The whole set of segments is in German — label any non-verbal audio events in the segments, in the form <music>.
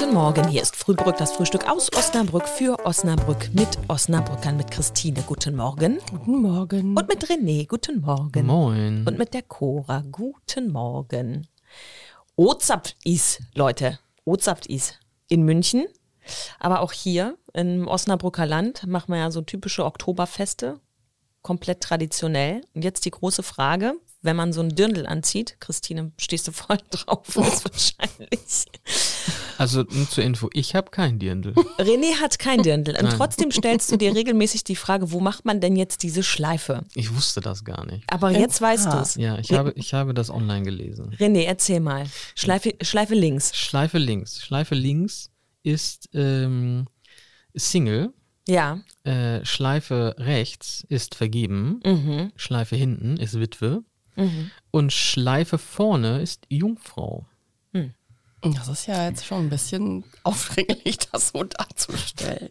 Guten Morgen, hier ist Frühbrück, das Frühstück aus Osnabrück für Osnabrück mit Osnabrückern, mit Christine. Guten Morgen. Guten Morgen. Und mit René. Guten Morgen. Moin. Und mit der Cora. Guten Morgen. Ozapft is, Leute. Ozapft is. In München. Aber auch hier im Osnabrücker Land machen wir ja so typische Oktoberfeste. Komplett traditionell. Und jetzt die große Frage, wenn man so ein Dirndl anzieht, Christine, stehst du voll drauf, <laughs> ist wahrscheinlich. Also nur zur Info, ich habe kein Dirndl. René hat kein Dirndl. Und Nein. trotzdem stellst du dir regelmäßig die Frage, wo macht man denn jetzt diese Schleife? Ich wusste das gar nicht. Aber jetzt weißt du es. Ja, ich habe, ich habe das online gelesen. René, erzähl mal. Schleife, Schleife links. Schleife links. Schleife links ist ähm, Single. Ja. Äh, Schleife rechts ist vergeben. Mhm. Schleife hinten ist Witwe. Und Schleife vorne ist Jungfrau. Das ist ja jetzt schon ein bisschen aufdringlich, <laughs> das so darzustellen.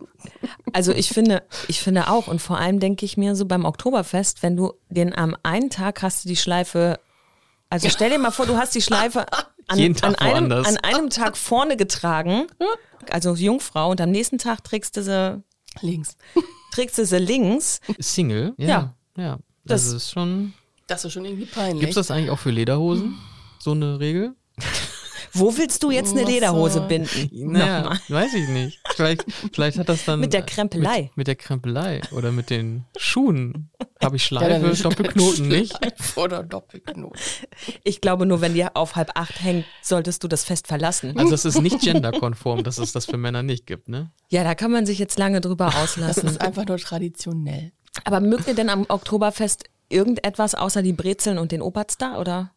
Also ich finde, ich finde auch, und vor allem denke ich mir so beim Oktoberfest, wenn du den am einen Tag hast du die Schleife, also stell dir mal vor, du hast die Schleife <laughs> an, Jeden Tag an, einem, an einem Tag vorne getragen, also Jungfrau, und am nächsten Tag trägst du sie, Links. trägst du sie links. Single? Ja. Ja. Ja. Das- Das ist schon. Das ist schon irgendwie peinlich. Gibt es das eigentlich auch für Lederhosen? So eine Regel? Wo willst du jetzt eine Lederhose binden? Naja, weiß ich nicht. Vielleicht, vielleicht hat das dann. Mit der Krempelei. Mit, mit der Krempelei oder mit den Schuhen. Habe ich <laughs> Ja, Schleife, dann- Doppelknoten nicht? Schleife Oder Doppelknoten. Ich glaube, nur wenn die auf halb acht hängt, solltest du das Fest verlassen. Also es ist nicht genderkonform, dass es das für Männer nicht gibt, ne? Ja, da kann man sich jetzt lange drüber Das auslassen. ist einfach nur traditionell. Aber mögt ihr denn am Oktoberfest irgendetwas außer die Brezeln und den Oberster oder?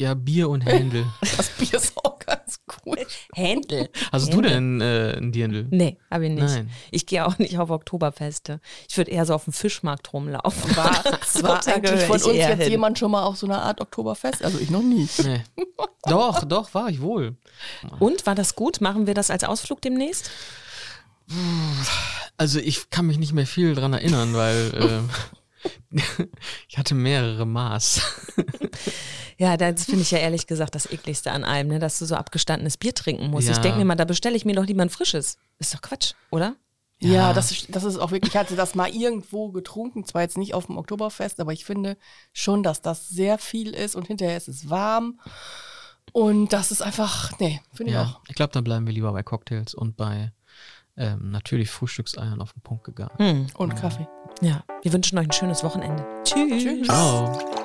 Ja, Bier und Händel. <laughs> Das Bier ist auch ganz cool. Händel. Hast du denn äh, ein Dirndl? Nee, habe ich nicht. Nein. Ich gehe auch nicht auf Oktoberfeste. Ich würde eher so auf dem Fischmarkt rumlaufen. War, So, <laughs> war da eigentlich von uns jetzt hin. jemand schon mal auf so einer Art Oktoberfest? Also ich noch nie. Nee. Doch, doch, war ich wohl. Und war das gut? Machen wir das als Ausflug demnächst? Also ich kann mich nicht mehr viel dran erinnern, weil äh, <laughs> <laughs> ich hatte mehrere Maß. <laughs> Ja, das finde ich ja ehrlich gesagt das ekligste an allem, ne? dass du so abgestandenes Bier trinken musst. Ich Ja. denke mir mal, da bestelle ich mir doch lieber ein frisches. Ist doch Quatsch, oder? Ja, Ja. das, ist, das ist auch wirklich, ich hatte das mal irgendwo getrunken, zwar jetzt nicht auf dem Oktoberfest, aber ich finde schon, dass das sehr viel ist und hinterher ist es warm. Und das ist einfach, nee, finde ich Ja, auch. ich glaube, dann bleiben wir lieber bei Cocktails und bei ähm, natürlich Frühstückseiern auf den Punkt gegangen. Hm. Und Kaffee. Ja, wir wünschen euch ein schönes Wochenende. Tschüss. Tschüss. Ciao.